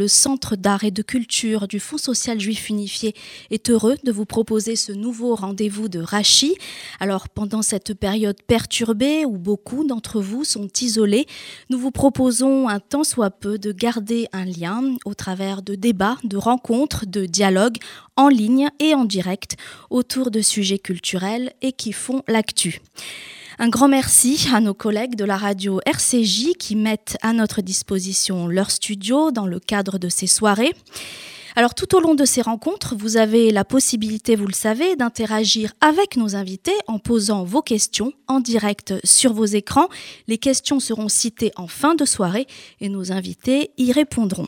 Le Centre d'art et de culture du Fonds social juif unifié est heureux de vous proposer ce nouveau rendez-vous de Rachi. Alors pendant cette période perturbée où beaucoup d'entre vous sont isolés, nous vous proposons un tant soit peu de garder un lien au travers de débats, de rencontres, de dialogues en ligne et en direct autour de sujets culturels et qui font l'actu. Un grand merci à nos collègues de la radio RCJ qui mettent à notre disposition leur studio dans le cadre de ces soirées. Alors tout au long de ces rencontres, vous avez la possibilité, vous le savez, d'interagir avec nos invités en posant vos questions en direct sur vos écrans. Les questions seront citées en fin de soirée et nos invités y répondront.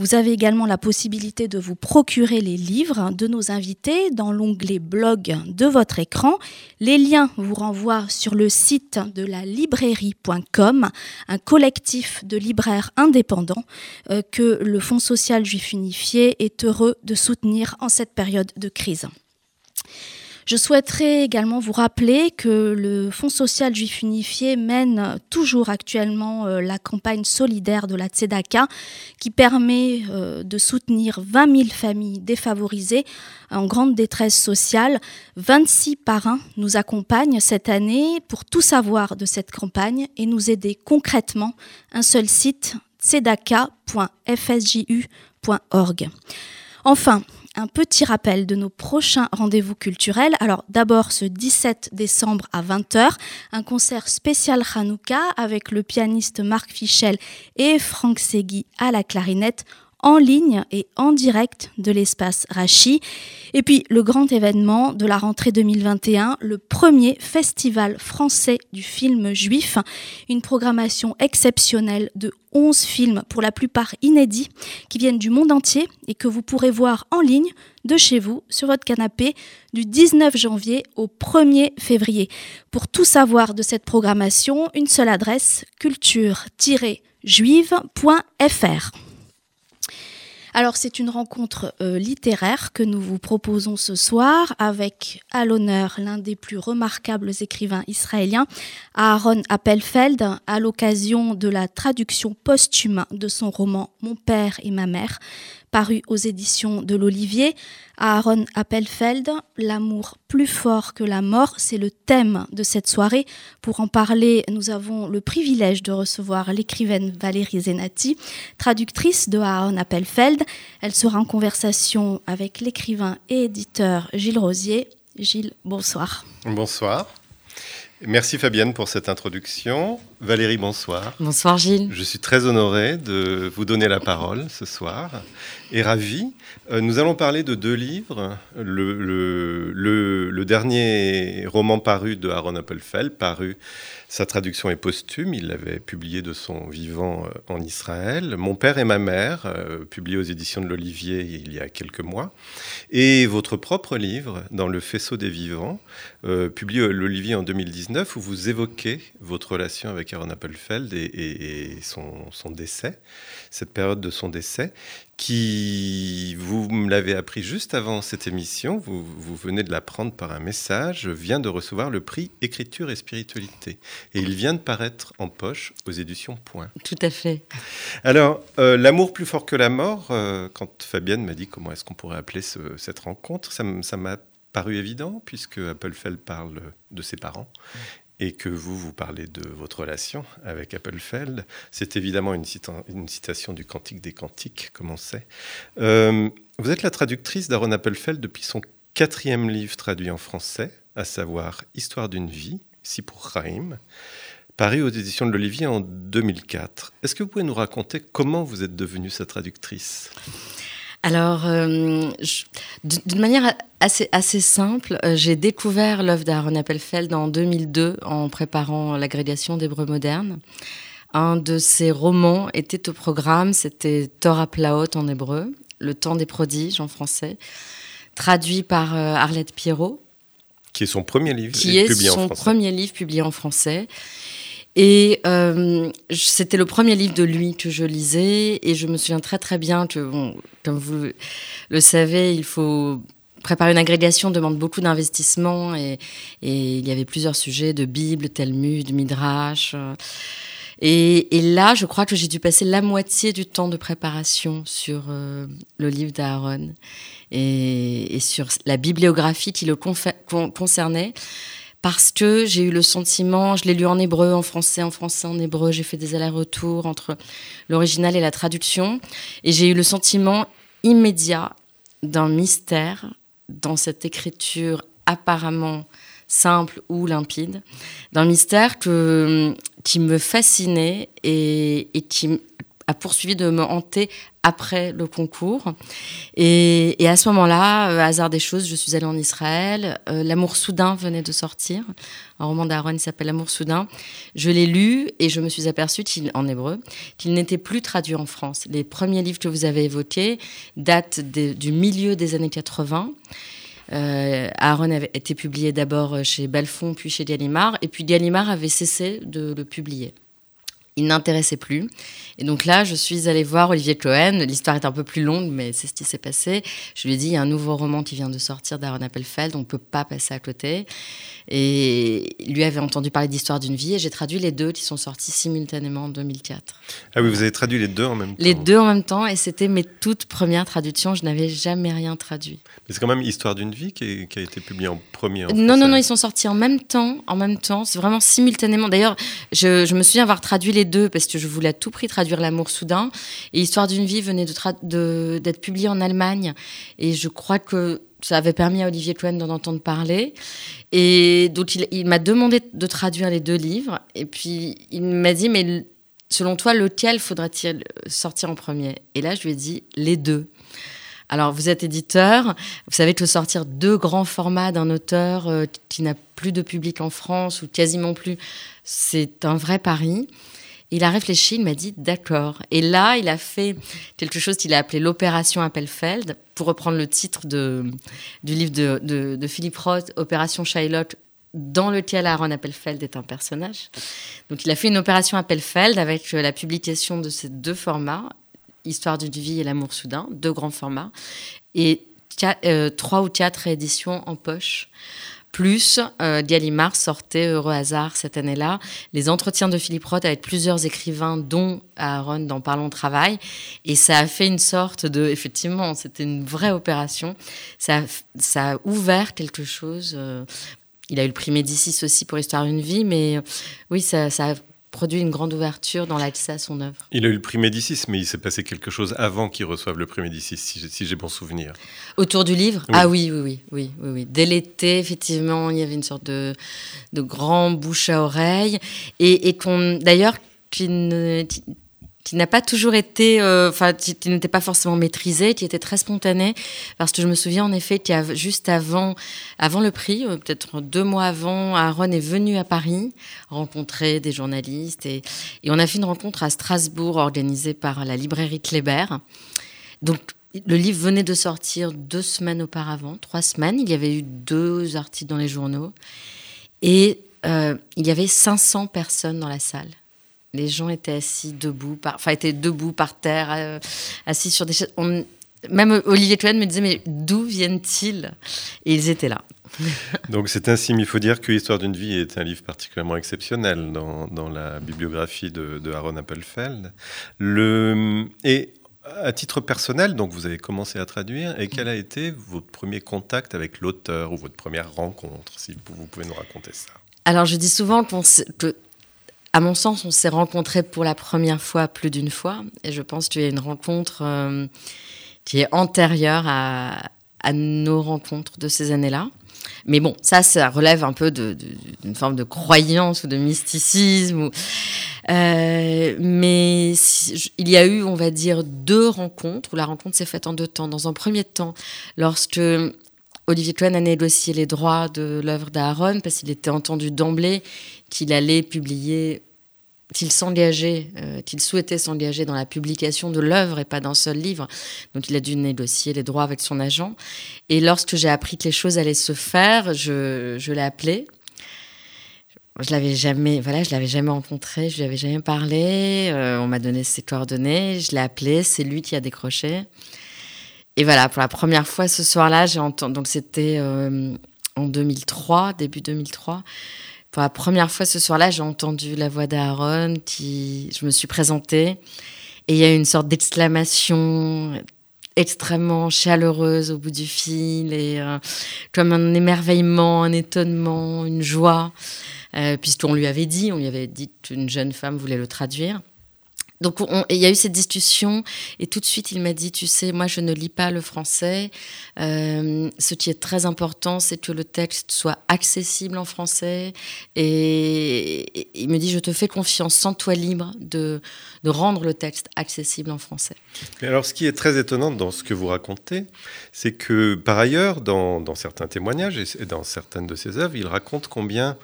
Vous avez également la possibilité de vous procurer les livres de nos invités dans l'onglet blog de votre écran. Les liens vous renvoient sur le site de la librairie.com, un collectif de libraires indépendants euh, que le Fonds social juif unifié est heureux de soutenir en cette période de crise. Je souhaiterais également vous rappeler que le Fonds social juif unifié mène toujours actuellement euh, la campagne solidaire de la Tzedaka qui permet euh, de soutenir 20 000 familles défavorisées en grande détresse sociale. 26 parrains nous accompagnent cette année pour tout savoir de cette campagne et nous aider concrètement. Un seul site Enfin, un petit rappel de nos prochains rendez-vous culturels. Alors d'abord ce 17 décembre à 20h, un concert spécial Hanouka avec le pianiste Marc Fichel et Franck Segui à la clarinette en ligne et en direct de l'espace Rachi. Et puis le grand événement de la rentrée 2021, le premier festival français du film juif, une programmation exceptionnelle de 11 films, pour la plupart inédits, qui viennent du monde entier et que vous pourrez voir en ligne de chez vous, sur votre canapé, du 19 janvier au 1er février. Pour tout savoir de cette programmation, une seule adresse, culture-juive.fr. Alors c'est une rencontre euh, littéraire que nous vous proposons ce soir avec à l'honneur l'un des plus remarquables écrivains israéliens, Aaron Appelfeld, à l'occasion de la traduction posthume de son roman Mon père et ma mère, paru aux éditions de l'Olivier. Aaron Appelfeld, L'amour plus fort que la mort, c'est le thème de cette soirée. Pour en parler, nous avons le privilège de recevoir l'écrivaine Valérie Zenati, traductrice de Aaron Appelfeld. Elle sera en conversation avec l'écrivain et éditeur Gilles Rosier. Gilles, bonsoir. Bonsoir. Merci Fabienne pour cette introduction. Valérie, bonsoir. Bonsoir Gilles. Je suis très honoré de vous donner la parole ce soir et ravi. Euh, nous allons parler de deux livres. Le, le dernier roman paru de Aaron Appelfeld, paru sa traduction est posthume, il l'avait publié de son vivant euh, en Israël. Mon père et ma mère, euh, publié aux éditions de l'Olivier il y a quelques mois. Et votre propre livre, Dans le faisceau des vivants, publié à l'Olivier en 2019, où vous évoquez votre relation avec Aaron Appelfeld et, son, décès, cette période de son décès, qui, vous me l'avez appris juste avant cette émission, vous, vous venez de l'apprendre par un message, vient de recevoir le prix Écriture et Spiritualité. Et il vient de paraître en poche aux éditions Point. Tout à fait. Alors, euh, L'amour plus fort que la mort, euh, quand Fabienne m'a dit comment est-ce qu'on pourrait appeler cette rencontre, ça m'a paru évident, puisque Appelfeld parle de ses parents et que vous, vous parlez de votre relation avec Appelfeld. C'est évidemment une, citation du Cantique des Cantiques, comme on sait. Euh, vous êtes la traductrice d'Aaron Appelfeld depuis son quatrième livre traduit en français, à savoir Histoire d'une vie, si pour Raïm, paru aux éditions de l'Olivier en 2004. Est-ce que vous pouvez nous raconter comment vous êtes devenue sa traductrice? Alors, euh, d'une manière assez, assez simple, euh, j'ai découvert l'œuvre d'Aaron Appelfeld en 2002 en préparant l'agrégation d'hébreu moderne. Un de ses romans était au programme, c'était Torah Plaot en hébreu, Le temps des prodiges en français, traduit par euh, Arlette Pierrot. Qui est son premier livre qui est son premier livre publié en français. Et euh, c'était le premier livre de lui que je lisais, et je me souviens très très bien que, comme vous le savez, il faut préparer une agrégation demande beaucoup d'investissement, et, il y avait plusieurs sujets de Bible, Talmud, Midrash. Et, là, je crois que j'ai dû passer la moitié du temps de préparation sur euh, le livre d'Aaron et, sur la bibliographie qui le concernait. Parce que j'ai eu le sentiment, je l'ai lu en hébreu, en français, en français, en hébreu, j'ai fait des allers-retours entre l'original et la traduction, et j'ai eu le sentiment immédiat d'un mystère dans cette écriture apparemment simple ou limpide, d'un mystère qui me fascinait et, et qui a poursuivi de me hanter après le concours. Et, à ce moment-là, euh, hasard des choses, je suis allée en Israël. Euh, L'amour soudain venait de sortir. Un roman d'Aaron s'appelle L'amour soudain. Je l'ai lu et je me suis aperçue, en hébreu, qu'il n'était plus traduit en France. Les premiers livres que vous avez évoqués datent du milieu des années 80. Euh, Aaron avait été publié d'abord chez Balfond, puis chez Gallimard, et puis Gallimard avait cessé de le publier. Il n'intéressait plus. Et donc là, je suis allée voir Olivier Cohen. L'histoire est un peu plus longue, mais c'est ce qui s'est passé. Je lui ai dit, il y a un nouveau roman qui vient de sortir d'Aaron Appelfeld, on ne peut pas passer à côté. Et lui avait entendu parler d'Histoire d'une vie et j'ai traduit les deux qui sont sortis simultanément en 2004. Ah oui, vous avez traduit les deux en même temps Les deux en même temps et c'était mes toutes premières traductions. Je n'avais jamais rien traduit. Mais c'est quand même Histoire d'une vie qui, a été publié en premier. non, non, non, ils sont sortis en même temps. En même temps, c'est vraiment simultanément. D'ailleurs, je, me souviens avoir traduit les deux parce que je voulais à tout prix traduire L'amour soudain. Et Histoire d'une vie venait d'être de, publié en Allemagne. Et je crois que ça avait permis à Olivier Cohen d'en entendre parler. Et donc, il, m'a demandé de traduire les deux livres. Et puis, il m'a dit, mais selon toi, lequel faudrait-il sortir en premier? Et là, je lui ai dit, les deux. Alors, vous êtes éditeur, vous savez que sortir deux grands formats d'un auteur euh, qui n'a plus de public en France ou quasiment plus, c'est un vrai pari. Il a réfléchi, il m'a dit d'accord. Et là, il a fait quelque chose qu'il a appelé l'opération Appelfeld, pour reprendre le titre de, du livre de, de, Philippe Roth, Opération Shylock, dans lequel Aaron Appelfeld est un personnage. Donc il a fait une opération Appelfeld avec la publication de ces deux formats, Histoire d'une vie et L'amour soudain, deux grands formats, et euh, trois ou quatre éditions en poche. Plus, euh, Gallimard sortait, heureux hasard, cette année-là, les entretiens de Philippe Roth avec plusieurs écrivains, dont Aaron dans Parlons Travail. Et ça a fait une sorte de. Effectivement, c'était une vraie opération. Ça, ça a ouvert quelque chose. Euh, il a eu le prix Médicis aussi pour Histoire d'une vie, mais euh, oui, ça, ça a produit une grande ouverture dans l'accès à son œuvre. Il a eu le prix Médicis, mais il s'est passé quelque chose avant qu'il reçoive le prix Médicis, si, j'ai bon souvenir. Autour du livre? Ah oui, oui, oui, oui, oui, oui. Dès l'été, effectivement, il y avait une sorte de, de grand bouche à oreille, et, et qu'on, d'ailleurs, qui ne, qui n'a pas toujours été, euh, enfin, qui, n'était pas forcément maîtrisé, qui était très spontané, parce que je me souviens en effet qu'il y a juste avant, avant le prix, euh, peut-être deux mois avant, Aaron est venu à Paris rencontrer des journalistes et, on a fait une rencontre à Strasbourg organisée par la librairie Kléber. Donc le livre venait de sortir deux semaines auparavant, trois semaines. Il y avait eu deux articles dans les journaux et euh, il y avait 500 personnes dans la salle. Les gens étaient assis debout, par, enfin étaient debout par terre, euh, assis sur des chaises. même Olivier Cohen me disait mais d'où viennent-ils? Et ils étaient là. Donc c'est ainsi, mais il faut dire que Histoire d'une vie est un livre particulièrement exceptionnel dans, dans la bibliographie de, de, Aaron Appelfeld. Le, et à titre personnel, donc vous avez commencé à traduire, et quel a été votre premier contact avec l'auteur ou votre première rencontre, si vous pouvez nous raconter ça? Alors je dis souvent que à mon sens, on s'est rencontrés pour la première fois plus d'une fois. Et je pense qu'il y a une rencontre euh, qui est antérieure à, nos rencontres de ces années-là. Mais bon, ça, ça relève un peu d'une forme de croyance ou de mysticisme. Euh, mais il y a eu, on va dire, deux rencontres où la rencontre s'est faite en deux temps. Dans un premier temps, lorsque Olivier Cohen a négocié les droits de l'œuvre d'Aaron parce qu'il était entendu d'emblée qu'il allait publier, qu'il s'engageait, euh, qu'il souhaitait s'engager dans la publication de l'œuvre et pas d'un seul livre. Donc il a dû négocier les droits avec son agent. Et lorsque j'ai appris que les choses allaient se faire, je, l'ai appelé. Je l'avais jamais, voilà, je l'avais jamais rencontré, je lui avais jamais parlé. Euh, on m'a donné ses coordonnées, je l'ai appelé, c'est lui qui a décroché. Et voilà, pour la première fois ce soir-là, j'ai entendu. Donc c'était euh, en 2003, début 2003 Pour la première fois ce soir-là, j'ai entendu la voix d'Aaron, qui, je me suis présentée, et il y a eu une sorte d'exclamation extrêmement chaleureuse au bout du fil, et euh, comme un émerveillement, un étonnement, une joie, euh, puisqu'on lui avait dit, on lui avait dit qu'une jeune femme voulait le traduire. Donc il y a eu cette discussion et tout de suite il m'a dit, tu sais, moi je ne lis pas le français. Euh, ce qui est très important, c'est que le texte soit accessible en français. Et, il me dit, je te fais confiance, sens-toi libre de, de rendre le texte accessible en français. Mais alors ce qui est très étonnant dans ce que vous racontez, c'est que par ailleurs, dans, dans, certains témoignages et dans certaines de ses œuvres, il raconte combien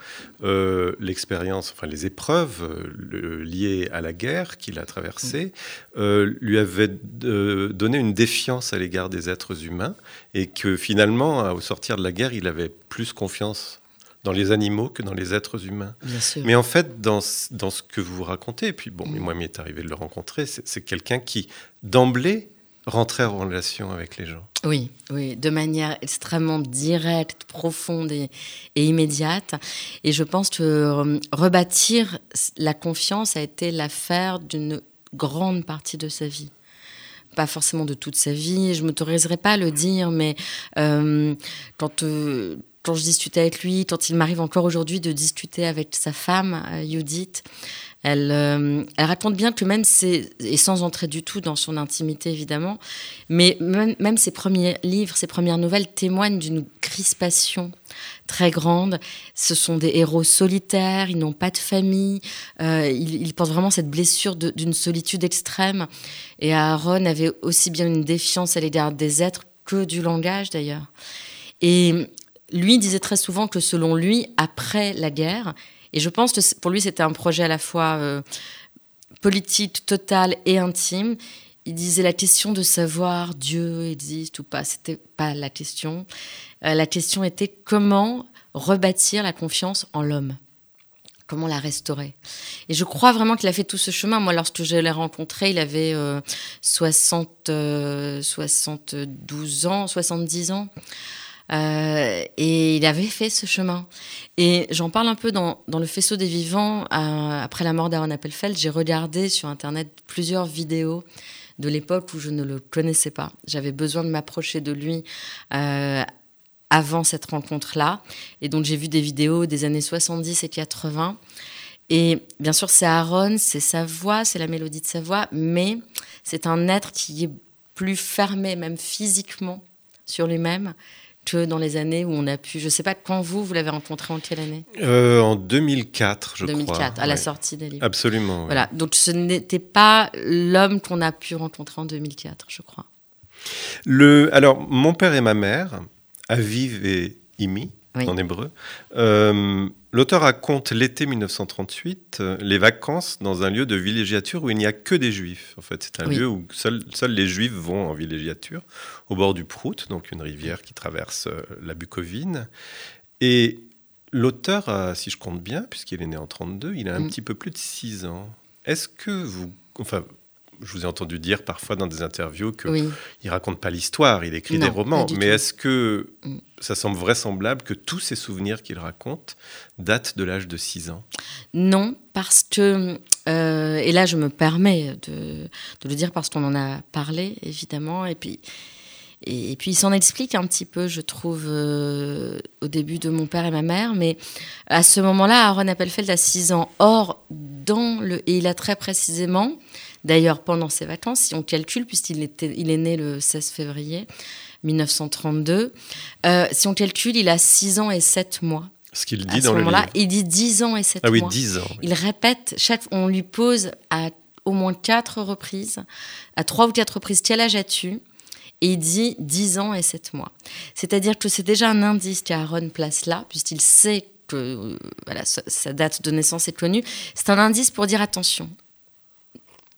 euh, l'expérience, enfin les épreuves euh, liées à la guerre qu'il a traversé, euh, lui avait euh, donné une défiance à l'égard des êtres humains et que finalement, au sortir de la guerre, il avait plus confiance dans les animaux que dans les êtres humains. Mais en fait, dans, dans, ce que vous racontez, et puis bon, mm. moi, il m'est arrivé de le rencontrer, c'est quelqu'un qui, d'emblée, rentrait en relation avec les gens. Oui, oui, de manière extrêmement directe, profonde et, immédiate. Et je pense que euh, rebâtir la confiance a été l'affaire d'une grande partie de sa vie. Pas forcément de toute sa vie, je ne m'autoriserai pas à le dire, mais euh, quand, euh, quand je discutais avec lui, quand il m'arrive encore aujourd'hui de discuter avec sa femme, Judith, elle, raconte bien que même, et sans entrer du tout dans son intimité évidemment, mais même, ses premiers livres, ses premières nouvelles témoignent d'une crispation très grande. Ce sont des héros solitaires, ils n'ont pas de famille, euh, ils, portent vraiment cette blessure d'une solitude extrême. Et Aaron avait aussi bien une défiance à l'égard des êtres que du langage d'ailleurs. Et lui disait très souvent que selon lui, après la guerre, et je pense que pour lui, c'était un projet à la fois euh, politique, total et intime. Il disait la question de savoir Dieu existe ou pas, c'était pas la question. Euh, la question était comment rebâtir la confiance en l'homme comment la restaurer. Et je crois vraiment qu'il a fait tout ce chemin. Moi, lorsque je l'ai rencontré, il avait 60, euh, 72 ans, 70 ans. Euh, et il avait fait ce chemin. Et j'en parle un peu dans, le faisceau des vivants. Après la mort d'Aaron Appelfeld, j'ai regardé sur Internet plusieurs vidéos de l'époque où je ne le connaissais pas. J'avais besoin de m'approcher de lui euh, avant cette rencontre-là. Et donc j'ai vu des vidéos des années 70 et 80. Et bien sûr, c'est Aaron, c'est sa voix, c'est la mélodie de sa voix, mais c'est un être qui est plus fermé, même physiquement, sur lui-même que dans les années où on a pu. Je ne sais pas quand vous, vous l'avez rencontré en quelle année? Euh, En 2004, je 2004, crois. 2004, à la sortie des livres. Absolument. Voilà, donc ce n'était pas l'homme qu'on a pu rencontrer en 2004, je crois. Le, alors, mon père et ma mère, Aviv et Imi, en hébreu, euh, L'auteur raconte l'été 1938, euh, les vacances dans un lieu de villégiature où il n'y a que des juifs. En fait, c'est un lieu où seuls les juifs vont en villégiature, au bord du Prout, donc une rivière qui traverse euh, la Bucovine. Et l'auteur, si je compte bien, puisqu'il est né en 32, il a un mm. petit peu plus de 6 ans. Est-ce que vous, enfin, je vous ai entendu dire parfois dans des interviews qu'il oui. ne raconte pas l'histoire, il écrit des romans. Mais est-ce que mm. ça semble vraisemblable que tous ces souvenirs qu'il raconte datent de l'âge de 6 ans? Non, parce que, euh, et là je me permets de, le dire parce qu'on en a parlé, évidemment, et puis, et, puis il s'en explique un petit peu, je trouve, euh, au début de mon père et ma mère, mais à ce moment-là, Aaron Appelfeld a 6 ans. Or, dans le, et il a très précisément D'ailleurs, pendant ses vacances, si on calcule, puisqu'il était, il est né le 16 février 1932, euh, si on calcule, il a 6 ans et 7 mois. Ce qu'il dit à dans ce moment-là, il dit 10 ans et 7 ah oui, mois. 10 ans. Il répète, chaque, on lui pose à au moins 4 reprises, à 3 ou 4 reprises, quel âge as-tu? Et il dit 10 ans et 7 mois. C'est-à-dire que c'est déjà un indice qu'Aaron place là, puisqu'il sait que euh, voilà, sa date de naissance est connue. C'est un indice pour dire attention,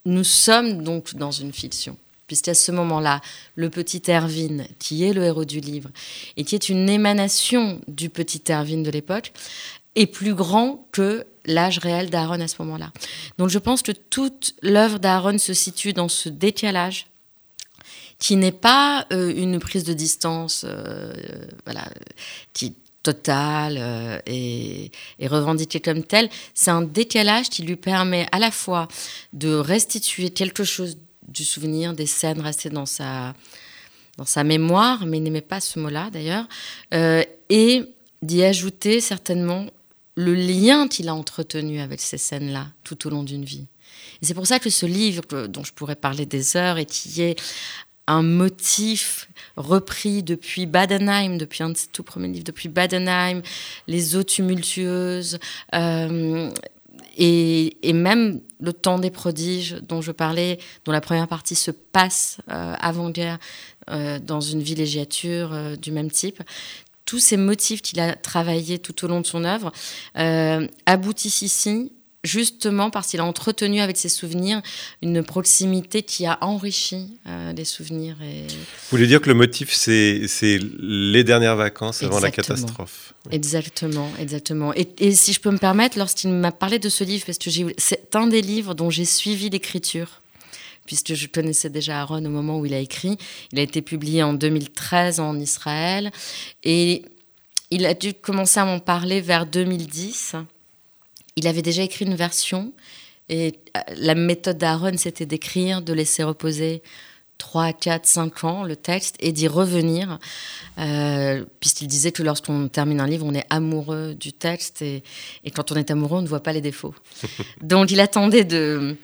nous sommes donc dans une fiction, puisqu'à ce moment-là, le petit Erwin, qui est le héros du livre, et qui est une émanation du petit Erwin de l'époque, est plus grand que l'âge réel d'Aaron à ce moment-là. Donc je pense que toute l'œuvre d'Aaron se situe dans ce décalage qui n'est pas euh, une prise de distance euh, qui totale et, et, revendiquée comme telle. C'est un décalage qui lui permet à la fois de restituer quelque chose du souvenir, des scènes restées dans sa, dans sa mémoire, mais il n'aimait pas ce mot-là d'ailleurs, et d'y ajouter certainement le lien qu'il a entretenu avec ces scènes-là tout au long d'une vie. C'est pour ça que ce livre, dont je pourrais parler des heures, et qui est un motif repris depuis Badenheim, depuis un de ses tout premiers livres, depuis Badenheim, les eaux tumultueuses, euh, et, même le temps des prodiges dont je parlais, dont la première partie se passe euh, avant-guerre euh, dans une villégiature du même type. Tous ces motifs qu'il a travaillés tout au long de son œuvre aboutissent ici justement parce qu'il a entretenu avec ses souvenirs une proximité qui a enrichi euh, les souvenirs. Et... Vous voulez dire que le motif, c'est les dernières vacances avant la catastrophe Exactement, exactement. Et, et, si je peux me permettre, lorsqu'il m'a parlé de ce livre, parce que c'est un des livres dont j'ai suivi l'écriture puisque je connaissais déjà Aaron au moment où il a écrit. Il a été publié en 2013 en Israël et il a dû commencer à m'en parler vers 2010. Il avait déjà écrit une version et euh, la méthode d'Aaron, c'était d'écrire, de laisser reposer 3, 4, 5 ans le texte et d'y revenir, euh, puisqu'il disait que lorsqu'on termine un livre, on est amoureux du texte et, quand on est amoureux, on ne voit pas les défauts. Donc il attendait de,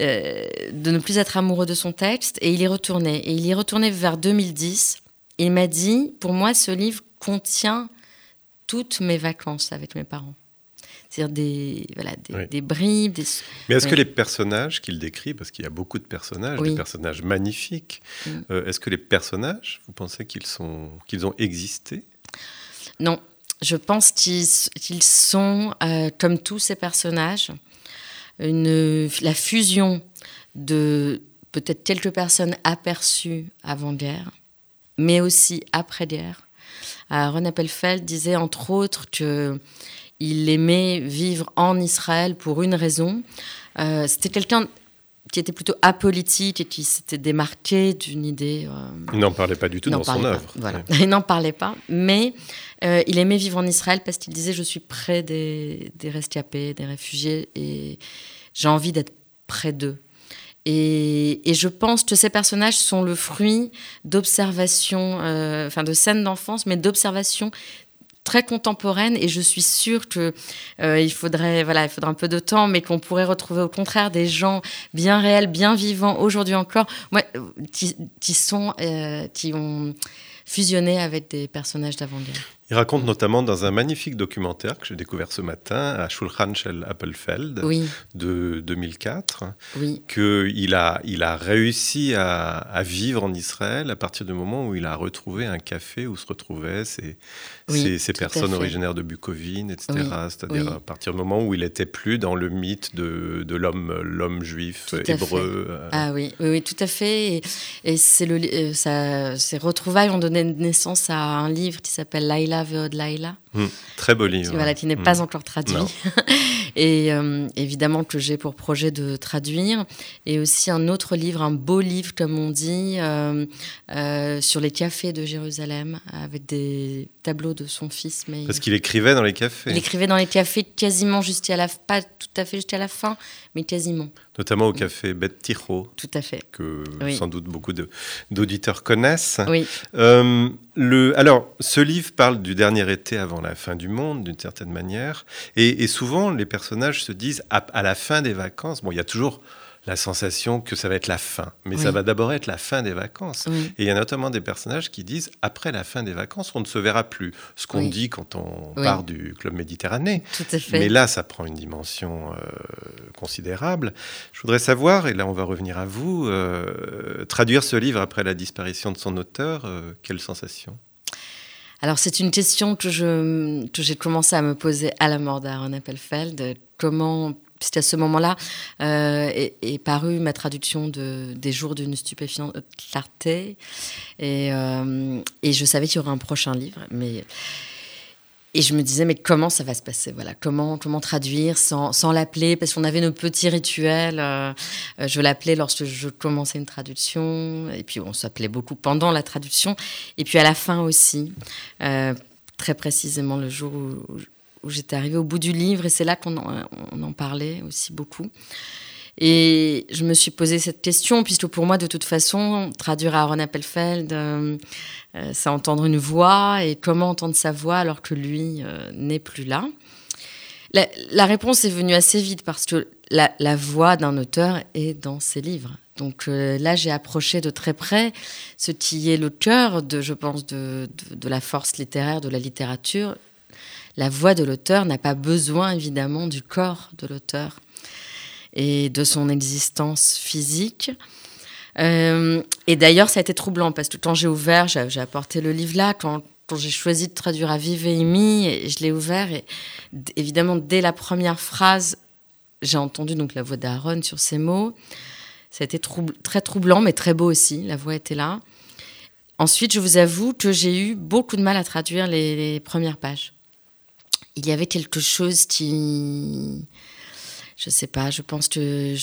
euh, de ne plus être amoureux de son texte et il y retournait. Et il y retournait vers 2010. il m'a dit, pour moi, ce livre contient toutes mes vacances avec mes parents c'est-à-dire des, voilà, des, bribes. Mais est-ce que les personnages qu'il décrit, parce qu'il y a beaucoup de personnages, des personnages magnifiques, mm. euh, est-ce que les personnages, vous pensez qu'ils sont, qu'ils ont existé? Non, je pense qu'ils, qu'ils sont, euh, comme tous ces personnages, une, la fusion de peut-être quelques personnes aperçues avant-guerre, mais aussi après-guerre. Euh, Ron Appelfeld disait entre autres que il aimait vivre en Israël pour une raison. Euh, c'était quelqu'un qui était plutôt apolitique et qui s'était démarqué d'une idée. Euh, il n'en parlait pas du tout dans son œuvre. Voilà. Il n'en parlait pas, mais euh, il aimait vivre en Israël parce qu'il disait je suis près des, des rescapés, des réfugiés et j'ai envie d'être près d'eux. Et, et, je pense que ces personnages sont le fruit d'observations, enfin de scènes d'enfance, mais d'observations très contemporaine et je suis sûre que euh, il faudrait voilà il un peu de temps mais qu'on pourrait retrouver au contraire des gens bien réels bien vivants aujourd'hui encore. Qui, qui sont euh, qui ont fusionné avec des personnages d'avant-guerre il raconte notamment dans un magnifique documentaire que j'ai découvert ce matin à Schulchan Shel Appelfeld de 2004 qu'il a, il a réussi à, vivre en Israël à partir du moment où il a retrouvé un café où se retrouvaient ces, ces, personnes originaires de Bukovine, etc. C'est-à-dire à partir du moment où il n'était plus dans le mythe de, de l'homme, l'homme juif hébreu. Euh. Ah oui, oui, tout à fait. Et, et c'est le, euh, ça, ces retrouvailles ont donné naissance à un livre qui s'appelle Laila Laila. Hmm, très beau livre. Voilà, qui n'est pas hmm. encore traduit. et euh, évidemment que j'ai pour projet de traduire. Et aussi un autre livre, un beau livre, comme on dit, euh, euh, sur les cafés de Jérusalem, avec des tableaux de son fils. Mais Parce qu'il écrivait dans les cafés. Il écrivait dans les cafés quasiment jusqu'à la pas tout à fait jusqu'à la fin, mais quasiment. Notamment au café Bet Tiro. Tout à fait. Que sans doute beaucoup d'auditeurs connaissent. Oui. le, alors, ce livre parle du dernier été avant la fin du monde, d'une certaine manière. Et, souvent, les personnages se disent, à, la fin des vacances, bon, il y a toujours la sensation que ça va être la fin. Mais ça va d'abord être la fin des vacances. Et il y a notamment des personnages qui disent, après la fin des vacances, on ne se verra plus. Ce qu'on dit quand on part du Club Méditerranée. Tout à fait. Mais là, ça prend une dimension euh, considérable. Je voudrais savoir, et là on va revenir à vous, euh, traduire ce livre après la disparition de son auteur, euh, quelle sensation? Alors c'est une question que je que j'ai commencé à me poser à la mort d'Aaron Appelfeld. Comment puisqu'à ce moment-là euh, est, parue ma traduction de des jours d'une stupéfiante clarté et, euh, et je savais qu'il y aurait un prochain livre, mais et je me disais, mais comment ça va se passer Voilà, comment comment traduire sans, sans l'appeler? Parce qu'on avait nos petits rituels. Euh, je l'appelais lorsque je commençais une traduction, et puis on s'appelait beaucoup pendant la traduction, et puis à la fin aussi. Euh, très précisément le jour où, j'étais arrivée au bout du livre, et c'est là qu'on en, parlait aussi beaucoup. Et je me suis posé cette question, puisque pour moi, de toute façon, traduire Aaron Appelfeld, euh, euh, c'est entendre une voix, et comment entendre sa voix alors que lui n'est plus là. La, réponse est venue assez vite, parce que la, voix d'un auteur est dans ses livres. Donc euh, là, j'ai approché de très près ce qui est le cœur, de, je pense, de, la force littéraire, de la littérature. La voix de l'auteur n'a pas besoin, évidemment, du corps de l'auteur et de son existence physique. Euh, et d'ailleurs, ça a été troublant parce que quand j'ai ouvert, j'ai apporté le livre là, quand, j'ai choisi de traduire à Vive et et je l'ai ouvert, et évidemment, dès la première phrase, j'ai entendu donc la voix d'Aaron sur ces mots. Ça a été très troublant, mais très beau aussi. La voix était là. Ensuite, je vous avoue que j'ai eu beaucoup de mal à traduire les, premières pages. Il y avait quelque chose qui, je sais pas, je pense que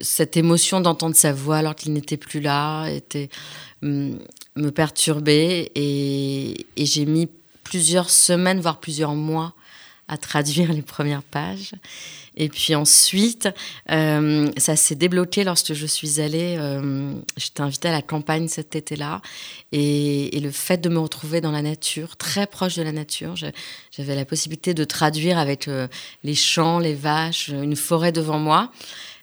cette émotion d'entendre sa voix alors qu'il n'était plus là était mm, me perturbait et j'ai mis plusieurs semaines, voire plusieurs mois à traduire les premières pages. Et puis ensuite, euh, ça s'est débloqué lorsque je suis allée, euh, j'étais invitée à la campagne cet été-là, et, le fait de me retrouver dans la nature, très proche de la nature, j'avais la possibilité de traduire avec euh, les champs, les vaches, une forêt devant moi.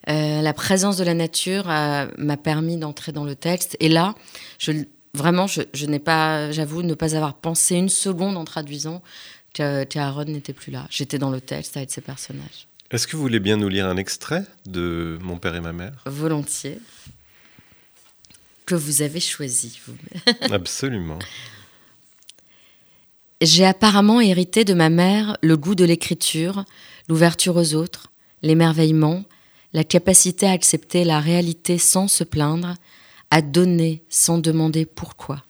la présence de la nature m'a permis d'entrer dans le texte. Et là, je, vraiment, je n'ai pas, j'avoue, ne pas avoir pensé une seconde en traduisant qu'Aaron n'était plus là. J'étais dans le texte avec ses personnages. Est-ce que vous voulez bien nous lire un extrait de Mon père et ma mère? Volontiers. Que vous avez choisi, vous. Absolument. J'ai apparemment hérité de ma mère le goût de l'écriture, l'ouverture aux autres, l'émerveillement, la capacité à accepter la réalité sans se plaindre, à donner sans demander pourquoi.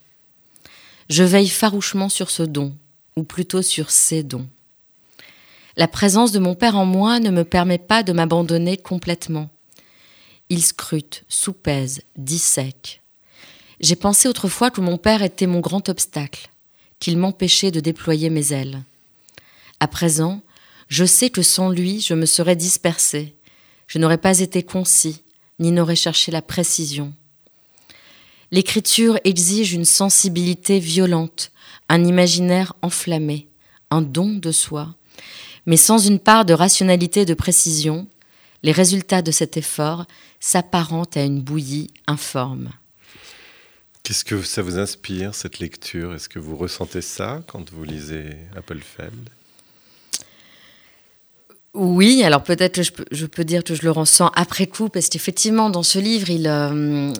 Je veille farouchement sur ce don, ou plutôt sur ces dons. La présence de mon père en moi ne me permet pas de m'abandonner complètement. Il scrute, soupèse, dissèque. J'ai pensé autrefois que mon père était mon grand obstacle, qu'il m'empêchait de déployer mes ailes. À présent, je sais que sans lui, je me serais dispersée, je n'aurais pas été concis, ni n'aurais cherché la précision. L'écriture exige une sensibilité violente, un imaginaire enflammé, un don de soi, mais sans une part de rationalité et de précision, les résultats de cet effort s'apparentent à une bouillie informe. Qu'est-ce que ça vous inspire, cette lecture? Est-ce que vous ressentez ça quand vous lisez Appelfeld oui, alors peut-être que je peux, je peux, dire que je le ressens après coup, parce qu'effectivement, dans ce livre, il, euh,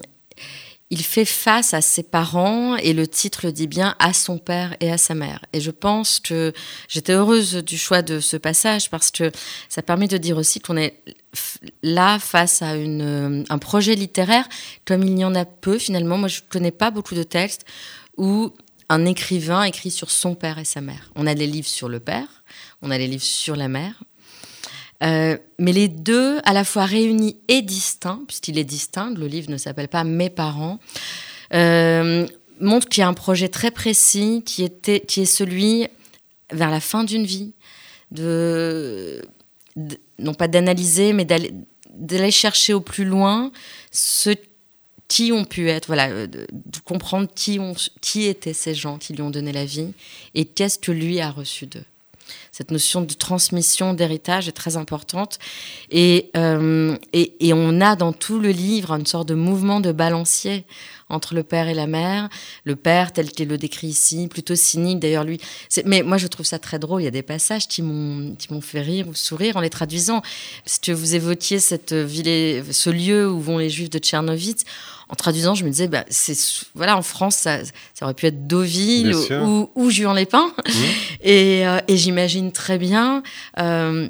il fait face à ses parents et le titre le dit bien à son père et à sa mère. Et je pense que j'étais heureuse du choix de ce passage parce que ça permet de dire aussi qu'on est là face à une, un projet littéraire comme il y en a peu finalement. Moi, je ne connais pas beaucoup de textes où un écrivain écrit sur son père et sa mère. On a des livres sur le père, on a des livres sur la mère, euh, mais les deux, à la fois réunis et distincts, puisqu'il est distinct, le livre ne s'appelle pas Mes parents, euh, montrent qu'il y a un projet très précis qui, est celui, vers la fin d'une vie, non pas d'analyser, mais d'aller chercher au plus loin ce qui ont pu être, voilà, euh, de, comprendre qui, qui étaient ces gens qui lui ont donné la vie et qu'est-ce que lui a reçu d'eux cette notion de transmission, d'héritage est très importante. Euh, et, et, on a dans tout le livre une sorte de mouvement de balancier entre le père et la mère. Le père, tel qu'il le décrit ici, plutôt cynique d'ailleurs lui. Mais moi je trouve ça très drôle. Il y a des passages qui m'ont fait rire ou sourire en les traduisant. Parce que vous évoquiez cette ville, ce lieu où vont les juifs de Tchernovitz en traduisant, je me disais, bah, c'est voilà, en France, ça, aurait pu être Deauville ou, ou, Juan Lépin. Mmh. Et, euh, et j'imagine très bien euh,